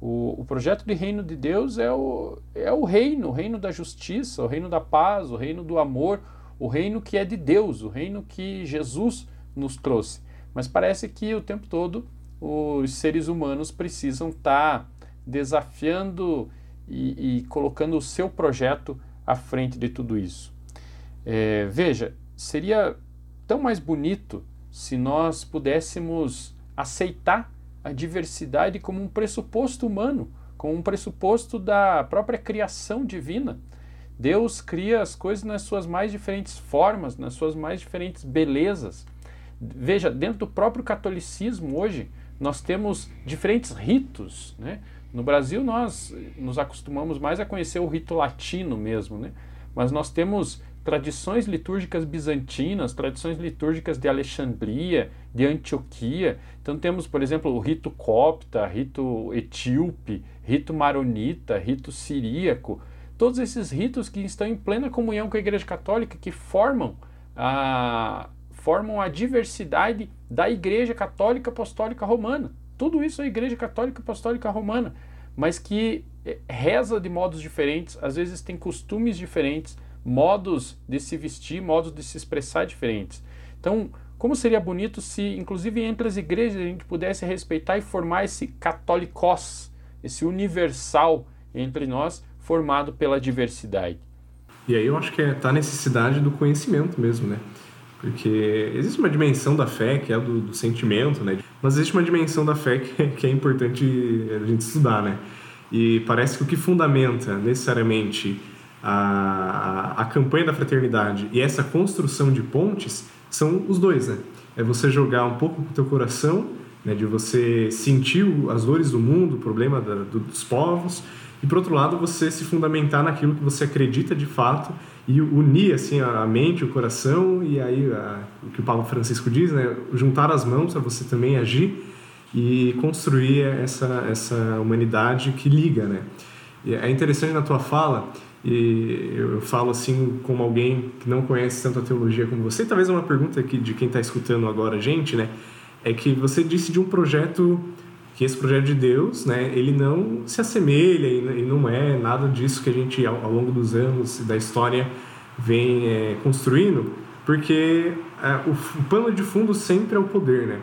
O, o, projeto de reino de Deus é o, é o reino, o reino da justiça, o reino da paz, o reino do amor, o reino que é de Deus, o reino que Jesus nos trouxe. Mas parece que o tempo todo os seres humanos precisam estar tá desafiando e, e, colocando o seu projeto à frente de tudo isso. É, veja, seria tão mais bonito se nós pudéssemos aceitar a diversidade como um pressuposto humano, como um pressuposto da própria criação divina. Deus cria as coisas nas suas mais diferentes formas, nas suas mais diferentes belezas. Veja, dentro do próprio catolicismo hoje, nós temos diferentes ritos. Né? No Brasil, nós nos acostumamos mais a conhecer o rito latino mesmo, né? mas nós temos tradições litúrgicas bizantinas, tradições litúrgicas de Alexandria, de Antioquia. Então temos, por exemplo, o rito copta, rito etíope, rito maronita, rito siríaco. Todos esses ritos que estão em plena comunhão com a Igreja Católica, que formam a, formam a diversidade da Igreja Católica Apostólica Romana. Tudo isso é Igreja Católica Apostólica Romana, mas que eh, reza de modos diferentes, às vezes tem costumes diferentes, modos de se vestir, modos de se expressar diferentes. Então, como seria bonito se, inclusive entre as igrejas, a gente pudesse respeitar e formar esse católicos, esse universal entre nós, formado pela diversidade. E aí eu acho que é, tá a necessidade do conhecimento mesmo, né? Porque existe uma dimensão da fé que é do, do sentimento, né? Mas existe uma dimensão da fé que, que é importante a gente estudar, né? E parece que o que fundamenta necessariamente a, a campanha da fraternidade e essa construção de pontes são os dois, né? É você jogar um pouco com o teu coração, né, de você sentir as dores do mundo, o problema da, dos povos, e por outro lado você se fundamentar naquilo que você acredita de fato e unir assim a mente, o coração e aí a, o que o Papa Francisco diz, né, juntar as mãos para você também agir e construir essa essa humanidade que liga, né? E é interessante na tua fala e eu falo assim como alguém que não conhece tanto a teologia como você, talvez é uma pergunta aqui de quem está escutando agora a gente, né? É que você disse de um projeto que esse projeto de Deus, né, ele não se assemelha e não é nada disso que a gente ao, longo dos anos da história vem é, construindo, porque é, o, o pano de fundo sempre é o poder, né?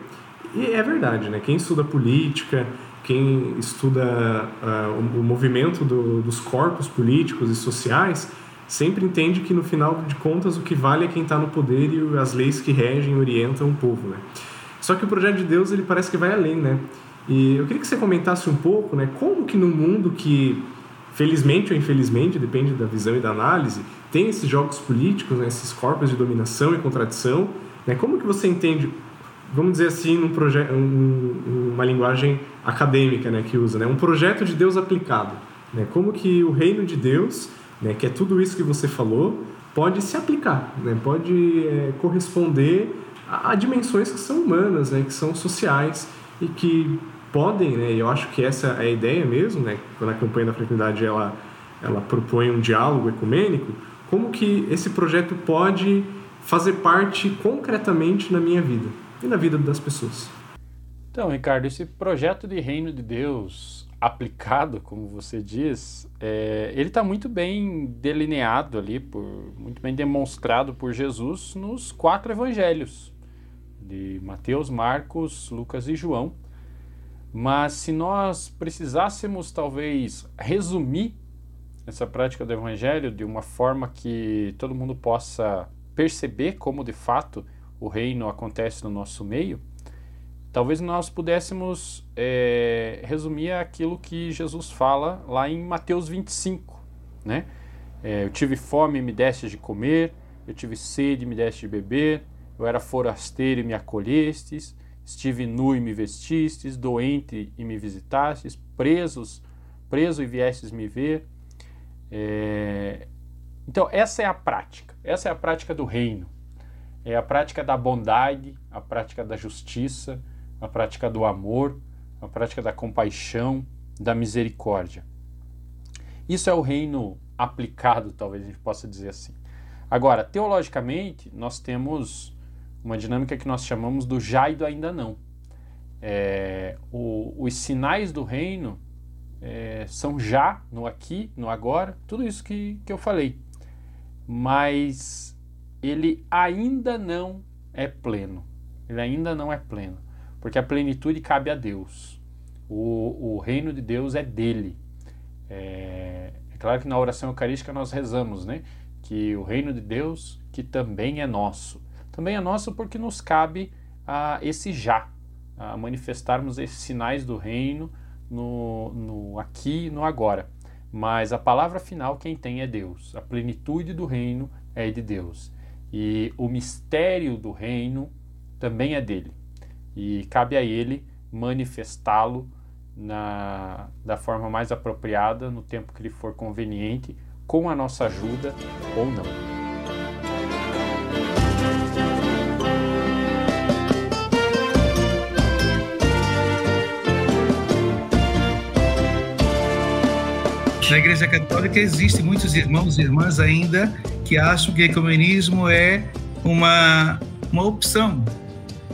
E é verdade, né? Quem estuda política, quem estuda uh, o, movimento do, dos corpos políticos e sociais sempre entende que no final de contas o que vale é quem está no poder e as leis que regem orientam o povo, né? Só que o projeto de Deus ele parece que vai além, né? E eu queria que você comentasse um pouco, né? Como que no mundo que felizmente ou infelizmente depende da visão e da análise tem esses jogos políticos, né? esses corpos de dominação e contradição, né? Como que você entende vamos dizer assim, num um, uma linguagem acadêmica, né, que usa, né, um projeto de Deus aplicado, né, como que o reino de Deus, né, que é tudo isso que você falou, pode se aplicar, né, pode é, corresponder a, a, dimensões que são humanas, né, que são sociais e que podem, né, eu acho que essa é a ideia mesmo, né, quando a campanha da fraternidade ela ela propõe um diálogo ecumênico, como que esse projeto pode fazer parte concretamente na minha vida e na vida das pessoas. Então, Ricardo, esse projeto de reino de Deus aplicado, como você diz, é, ele está muito bem delineado ali, por, muito bem demonstrado por Jesus nos quatro evangelhos de Mateus, Marcos, Lucas e João. Mas se nós precisássemos talvez resumir essa prática do evangelho de uma forma que todo mundo possa perceber como de fato o reino acontece no nosso meio, talvez nós pudéssemos é, resumir aquilo que Jesus fala lá em Mateus 25, né? É, eu tive fome e me deste de comer, eu tive sede e me deste de beber, eu era forasteiro e me acolhestes, Estive nu e me vestistes, doente e me visitastes, presos, preso e viestes me ver. É... Então, essa é a prática. Essa é a prática do reino. É a prática da bondade, a prática da justiça, a prática do amor, a prática da compaixão, da misericórdia. Isso é o reino aplicado, talvez a gente possa dizer assim. Agora, teologicamente, nós temos uma dinâmica que nós chamamos do já e do ainda não. É, o, os sinais do reino é, são já, no aqui, no agora, tudo isso que, que eu falei. Mas ele ainda não é pleno. Ele ainda não é pleno. Porque a plenitude cabe a Deus. O, o reino de Deus é dele. É, é claro que na oração eucarística nós rezamos, né? Que o reino de Deus, que também é nosso também é nosso porque nos cabe a esse já, a manifestarmos esses sinais do reino no, no aqui e no agora. Mas a palavra final quem tem é Deus. A plenitude do reino é de Deus. E o mistério do reino também é dele. E cabe a ele manifestá-lo na, da forma mais apropriada, no tempo que lhe for conveniente, com a nossa ajuda ou não. Na Igreja Católica existem muitos irmãos e irmãs ainda que acham que o ecumenismo é uma, uma opção.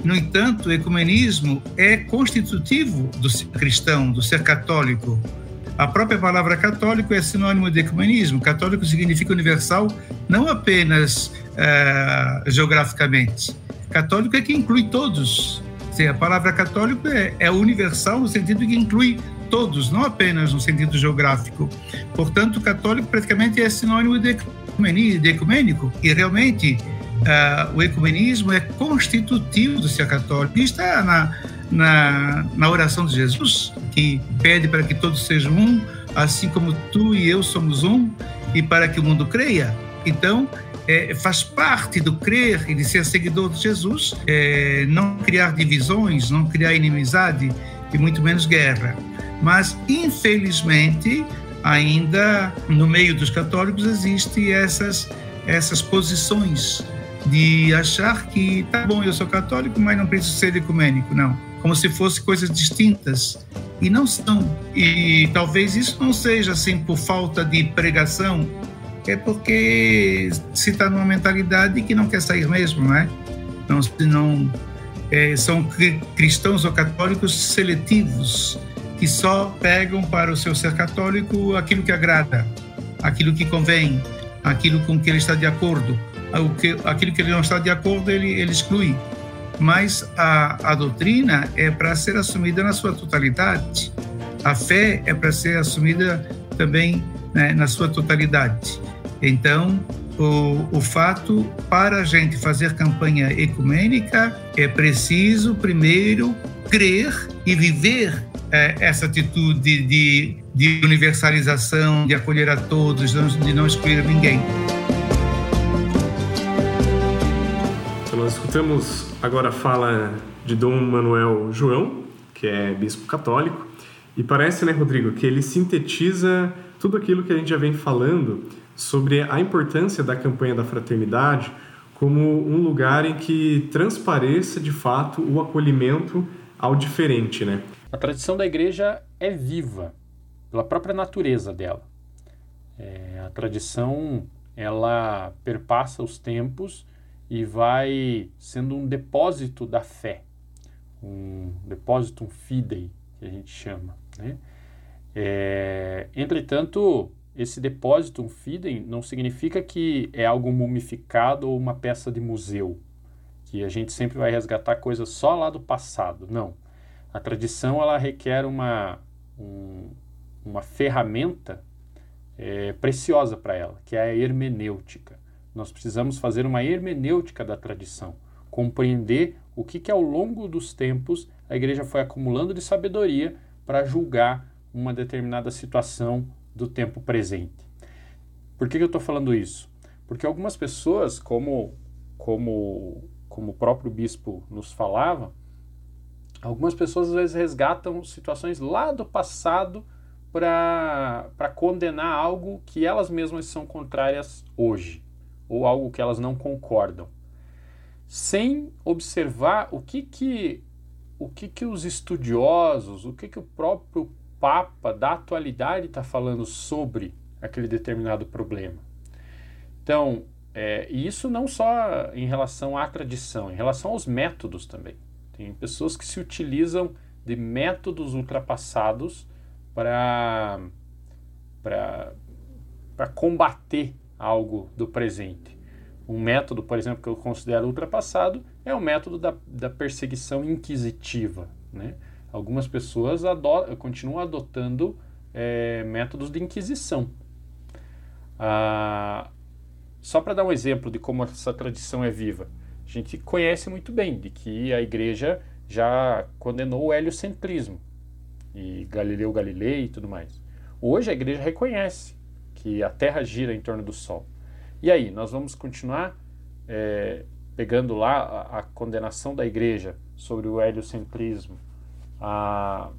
No entanto, o ecumenismo é constitutivo do ser cristão, do ser católico. A própria palavra católico é sinônimo de ecumenismo. Católico significa universal, não apenas uh, geograficamente. Católico é que inclui todos. A palavra católico é, é universal no sentido que inclui todos, não apenas no sentido geográfico. Portanto, católico praticamente é sinônimo de, ecumênico, e realmente uh, o ecumenismo é constitutivo do ser católico. E está na, na, na oração de Jesus, que pede para que todos sejam um, assim como tu e eu somos um, e para que o mundo creia. Então, é, faz parte do crer e de ser seguidor de Jesus, é, não criar divisões, não criar inimizade e muito menos guerra. Mas, infelizmente, ainda no meio dos católicos existem essas, essas posições de achar que, tá bom, eu sou católico, mas não preciso ser ecumênico, não. Como se fossem coisas distintas. E não são. E talvez isso não seja assim por falta de pregação, é porque se está numa mentalidade que não quer sair mesmo, não é? Não, não é, são cristãos ou católicos seletivos que só pegam para o seu ser católico aquilo que agrada, aquilo que convém, aquilo com que ele está de acordo. Aquilo que ele não está de acordo, ele, ele exclui. Mas a, a doutrina é para ser assumida na sua totalidade. A fé é para ser assumida também né, na sua totalidade. Então, o, o fato, para a gente fazer campanha ecumênica, é preciso primeiro crer e viver é, essa atitude de, de universalização, de acolher a todos, de não excluir ninguém. Então, nós escutamos agora a fala de Dom Manuel João, que é bispo católico, e parece, né, Rodrigo, que ele sintetiza tudo aquilo que a gente já vem falando sobre a importância da campanha da fraternidade como um lugar em que transpareça de fato o acolhimento ao diferente, né? A tradição da igreja é viva pela própria natureza dela. É, a tradição ela perpassa os tempos e vai sendo um depósito da fé, um depósito, um fidei, que a gente chama. Né? É, entretanto, esse depósito, um fidei, não significa que é algo mumificado ou uma peça de museu, que a gente sempre vai resgatar coisas só lá do passado. Não. A tradição ela requer uma, um, uma ferramenta é, preciosa para ela, que é a hermenêutica. Nós precisamos fazer uma hermenêutica da tradição, compreender o que, que ao longo dos tempos a igreja foi acumulando de sabedoria para julgar uma determinada situação do tempo presente. Por que, que eu estou falando isso? Porque algumas pessoas, como, como, como o próprio bispo nos falava, algumas pessoas às vezes resgatam situações lá do passado para condenar algo que elas mesmas são contrárias hoje, ou algo que elas não concordam, sem observar o que que, o que, que os estudiosos, o que, que o próprio Papa da atualidade está falando sobre aquele determinado problema. Então, é, isso não só em relação à tradição, em relação aos métodos também. Tem pessoas que se utilizam de métodos ultrapassados para para combater algo do presente. Um método, por exemplo, que eu considero ultrapassado é o método da, da perseguição inquisitiva. Né? Algumas pessoas continuam adotando é, métodos de inquisição. Ah, só para dar um exemplo de como essa tradição é viva, a gente conhece muito bem de que a igreja já condenou o heliocentrismo e Galileu Galilei e tudo mais. Hoje a igreja reconhece que a Terra gira em torno do Sol. E aí, nós vamos continuar é, pegando lá a, a, condenação da igreja sobre o heliocentrismo a,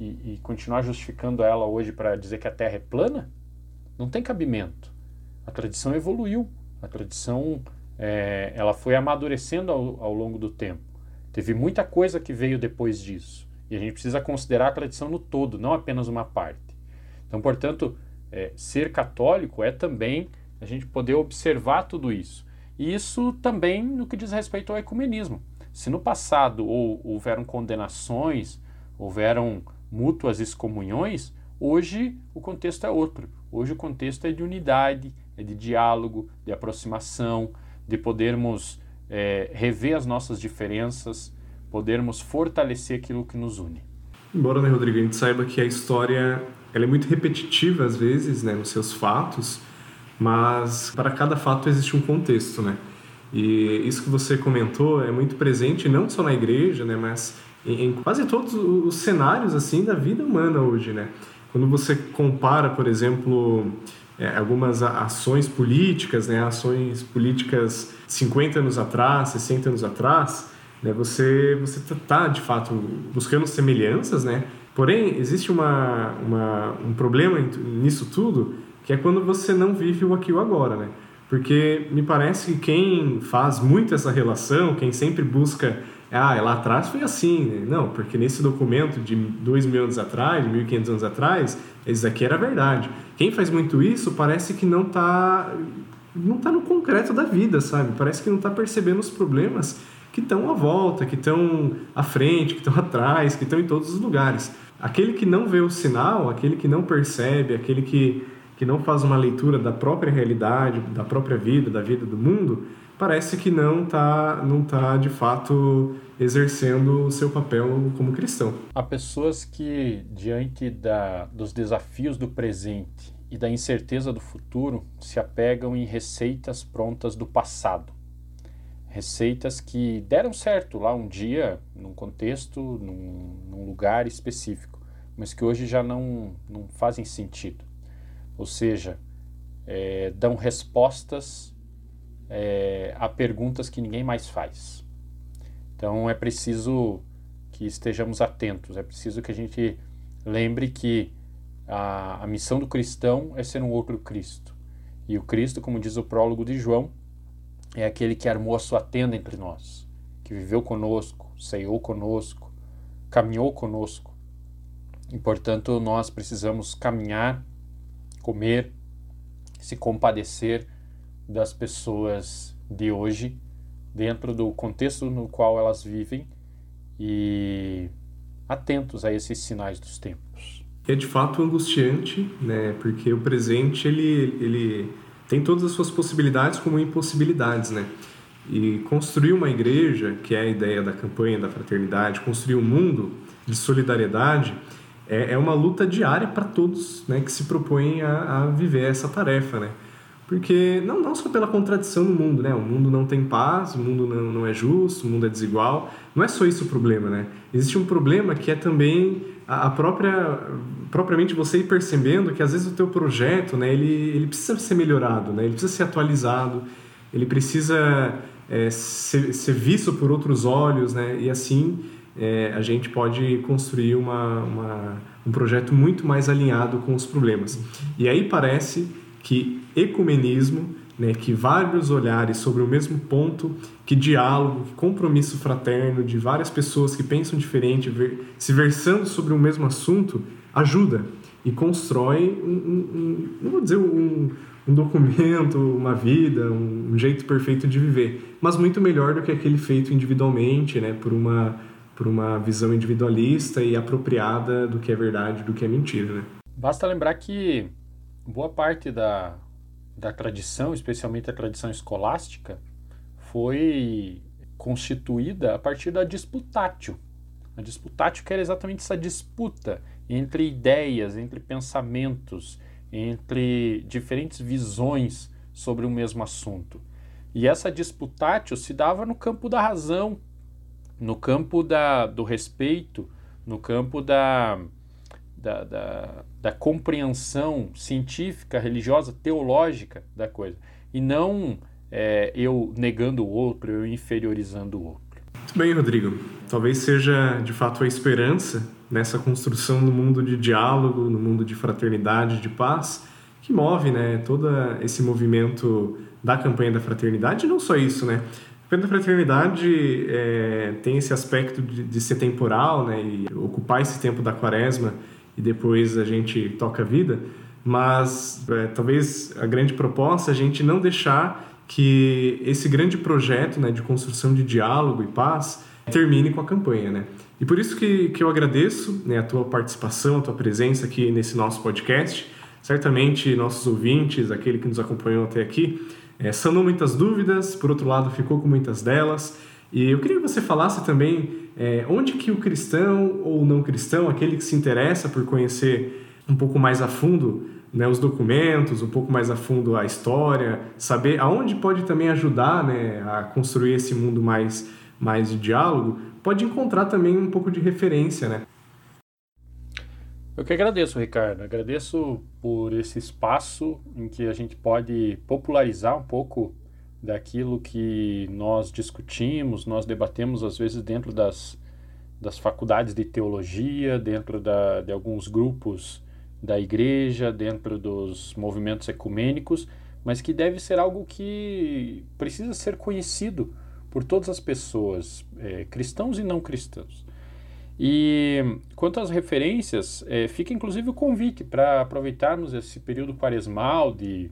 e, e continuar justificando ela hoje para dizer que a Terra é plana? Não tem cabimento. A tradição evoluiu, a tradição é, ela foi amadurecendo ao, ao longo do tempo. Teve muita coisa que veio depois disso. E a gente precisa considerar a tradição no todo, não apenas uma parte. Então, portanto, é, ser católico é também a gente poder observar tudo isso. E isso também no que diz respeito ao ecumenismo. Se no passado ou, houveram condenações, houveram mútuas excomunhões, hoje o contexto é outro. Hoje o contexto é de unidade, é de diálogo, de aproximação, de podermos é, rever as nossas diferenças, podermos fortalecer aquilo que nos une. Embora, né, Rodrigo, a gente saiba que a história ela é muito repetitiva às vezes, né, nos seus fatos, mas para cada fato existe um contexto, né? E isso que você comentou é muito presente não só na igreja, né, mas em, em quase todos os cenários assim da vida humana hoje, né? Quando você compara, por exemplo, é, algumas ações políticas, né, ações políticas 50 anos atrás, 60 anos atrás, né? Você você está tá, de fato buscando semelhanças, né? Porém existe uma, uma um problema nisso tudo que é quando você não vive o aqui o agora, né? Porque me parece que quem faz muito essa relação, quem sempre busca ah, lá atrás foi assim. Né? Não, porque nesse documento de dois mil anos atrás, de 1.500 anos atrás, isso aqui era verdade. Quem faz muito isso parece que não está não tá no concreto da vida, sabe? Parece que não está percebendo os problemas que estão à volta, que estão à frente, que estão atrás, que estão em todos os lugares. Aquele que não vê o sinal, aquele que não percebe, aquele que, que não faz uma leitura da própria realidade, da própria vida, da vida do mundo, parece que não está não tá, de fato exercendo o seu papel como cristão. Há pessoas que, diante da, dos desafios do presente e da incerteza do futuro, se apegam em receitas prontas do passado receitas que deram certo lá um dia, num contexto, num, num lugar específico, mas que hoje já não, não fazem sentido. Ou seja, é, dão respostas é, a perguntas que ninguém mais faz. Então é preciso que estejamos atentos, é preciso que a gente lembre que a, a missão do cristão é ser um outro Cristo. E o Cristo, como diz o prólogo de João, é aquele que armou a sua tenda entre nós, que viveu conosco, ceiou conosco, caminhou conosco. E, portanto, nós precisamos caminhar, comer, se compadecer das pessoas de hoje dentro do contexto no qual elas vivem e atentos a esses sinais dos tempos. É de fato angustiante, né? Porque o presente ele, ele tem todas as suas possibilidades como impossibilidades, né? E construir uma igreja, que é a ideia da campanha da fraternidade, construir um mundo de solidariedade, é, é uma luta diária para todos né, que se propõem a, a, viver essa tarefa, né? Porque não, não só pela contradição no mundo, né? O mundo não tem paz, o mundo não, não é justo, o mundo é desigual. Não é só isso o problema, né? Existe um problema que é também a, a própria propriamente você ir percebendo que às vezes o teu projeto, né, ele, ele precisa ser melhorado, né? Ele precisa ser atualizado, ele precisa é, ser, ser visto por outros olhos, né? E assim é, a gente pode construir uma, uma, um projeto muito mais alinhado com os problemas. E aí parece que ecumenismo, né, que vários olhares sobre o mesmo ponto, que diálogo, que compromisso fraterno de várias pessoas que pensam diferente, se versando sobre o mesmo assunto, ajuda e constrói um, um, um não vou dizer um, um documento, uma vida, um jeito perfeito de viver, mas muito melhor do que aquele feito individualmente, né, por uma por uma visão individualista e apropriada do que é verdade, do que é mentira, né? Basta lembrar que boa parte da, da tradição, especialmente a tradição escolástica, foi constituída a partir da disputatio. A disputatio que era exatamente essa disputa entre ideias, entre pensamentos, entre diferentes visões sobre o mesmo assunto. E essa disputatio se dava no campo da razão, no campo da, do respeito, no campo da, da, da, da, compreensão científica, religiosa, teológica da coisa. E não é, eu negando o outro, eu inferiorizando o outro. Muito bem, Rodrigo. Talvez seja de fato a esperança nessa construção no mundo de diálogo, no mundo de fraternidade, de paz, que move né, todo esse movimento da campanha da fraternidade. E não só isso, né? Pela fraternidade é, tem esse aspecto de, de, ser temporal, né, e ocupar esse tempo da quaresma e depois a gente toca a vida, mas é, talvez a grande proposta é a gente não deixar que esse grande projeto né, de construção de diálogo e paz termine com a campanha, né? E por isso que, que eu agradeço né, a tua participação, a tua presença aqui nesse nosso podcast. Certamente nossos ouvintes, aquele que nos acompanhou até aqui, é, sanou muitas dúvidas, por outro lado, ficou com muitas delas. E eu queria que você falasse também é, onde que o cristão ou não cristão, aquele que se interessa por conhecer um pouco mais a fundo né, os documentos, um pouco mais a fundo a história, saber aonde pode também ajudar né, a construir esse mundo mais, mais de diálogo, pode encontrar também um pouco de referência, né? Eu que agradeço, Ricardo. Agradeço por esse espaço em que a gente pode popularizar um pouco daquilo que nós discutimos, nós debatemos às vezes dentro das, das faculdades de teologia, dentro da, de alguns grupos da igreja, dentro dos movimentos ecumênicos, mas que deve ser algo que precisa ser conhecido por todas as pessoas, é, cristãos e não cristãos. E quanto às referências, é, fica inclusive o convite para aproveitarmos esse período quaresmal de,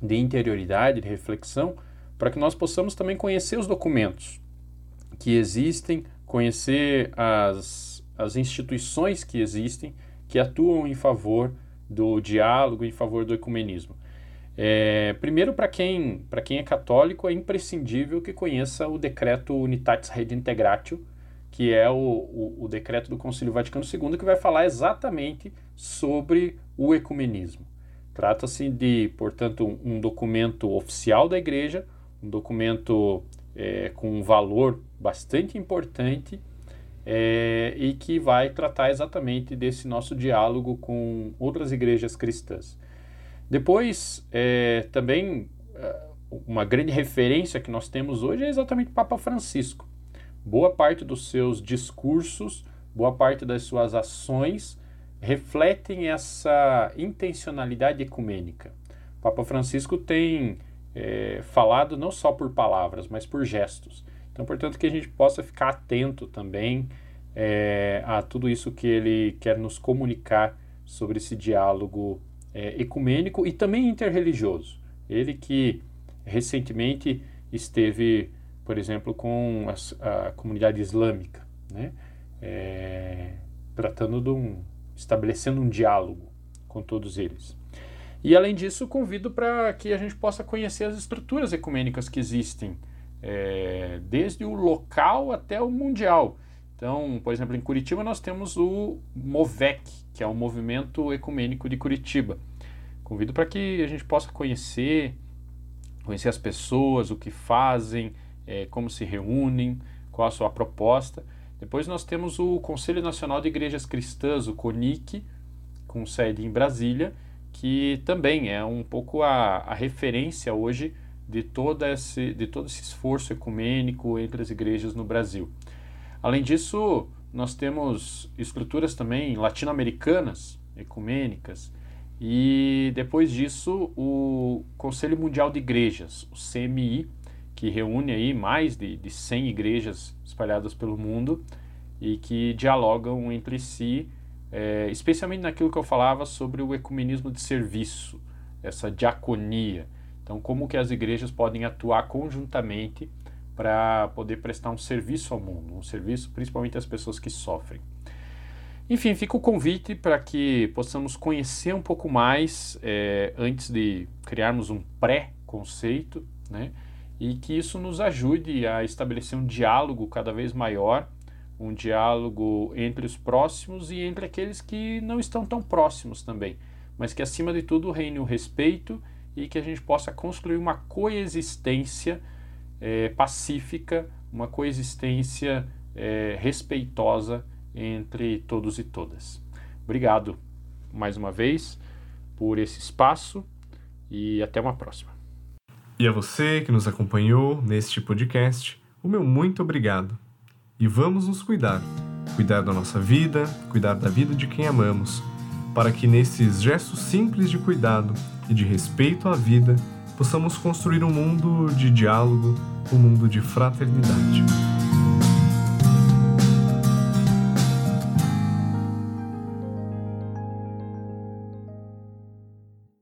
de interioridade, de reflexão, para que nós possamos também conhecer os documentos que existem, conhecer as, as instituições que existem, que atuam em favor do diálogo, em favor do ecumenismo. É, primeiro, para quem, quem é católico, é imprescindível que conheça o decreto Unitatis Redintegratio, que é o, o, o, decreto do Concílio Vaticano II, que vai falar exatamente sobre o ecumenismo. Trata-se de, portanto, um, um, documento oficial da Igreja, um documento é, com um valor bastante importante é, e que vai tratar exatamente desse nosso diálogo com outras igrejas cristãs. Depois, é, também, é, uma grande referência que nós temos hoje é exatamente o Papa Francisco boa parte dos seus discursos, boa parte das suas ações refletem essa intencionalidade ecumênica. O Papa Francisco tem é, falado não só por palavras, mas por gestos. Então, portanto, que a gente possa ficar atento também é, a tudo isso que ele quer nos comunicar sobre esse diálogo é, ecumênico e também interreligioso. Ele que recentemente esteve, por exemplo, com a, a comunidade islâmica, né? É, tratando de um, estabelecendo um diálogo com todos eles. E além disso, convido para que a gente possa conhecer as estruturas ecumênicas que existem, é, desde o local até o mundial. Então, por exemplo, em Curitiba nós temos o MOVEC, que é o Movimento Ecumênico de Curitiba. Convido para que a gente possa conhecer, conhecer as pessoas, o que fazem, é, como se reúnem, qual a sua proposta. Depois nós temos o Conselho Nacional de Igrejas Cristãs, o CONIC, com sede em Brasília, que também é um pouco a, a referência hoje de, toda esse, de todo esse esforço ecumênico entre as igrejas no Brasil. Além disso, nós temos estruturas também latino-americanas, ecumênicas, e depois disso o Conselho Mundial de Igrejas, o CMI, que reúne aí mais de, de 100 igrejas espalhadas pelo mundo e que dialogam entre si, é, especialmente naquilo que eu falava sobre o ecumenismo de serviço, essa diaconia. Então, como que as igrejas podem atuar conjuntamente para poder prestar um serviço ao mundo, um serviço principalmente às pessoas que sofrem. Enfim, fica o convite para que possamos conhecer um pouco mais é, antes de criarmos um pré-conceito, né? E que isso nos ajude a estabelecer um diálogo cada vez maior, um diálogo entre os próximos e entre aqueles que não estão tão próximos também, mas que acima de tudo reine o respeito e que a gente possa construir uma coexistência é, pacífica, uma coexistência é, respeitosa entre todos e todas. Obrigado mais uma vez por esse espaço e até uma próxima. E a você que nos acompanhou neste podcast, o meu muito obrigado. E vamos nos cuidar. Cuidar da nossa vida, cuidar da vida de quem amamos, para que nesses gestos simples de cuidado e de respeito à vida, possamos construir um mundo de diálogo, um mundo de fraternidade.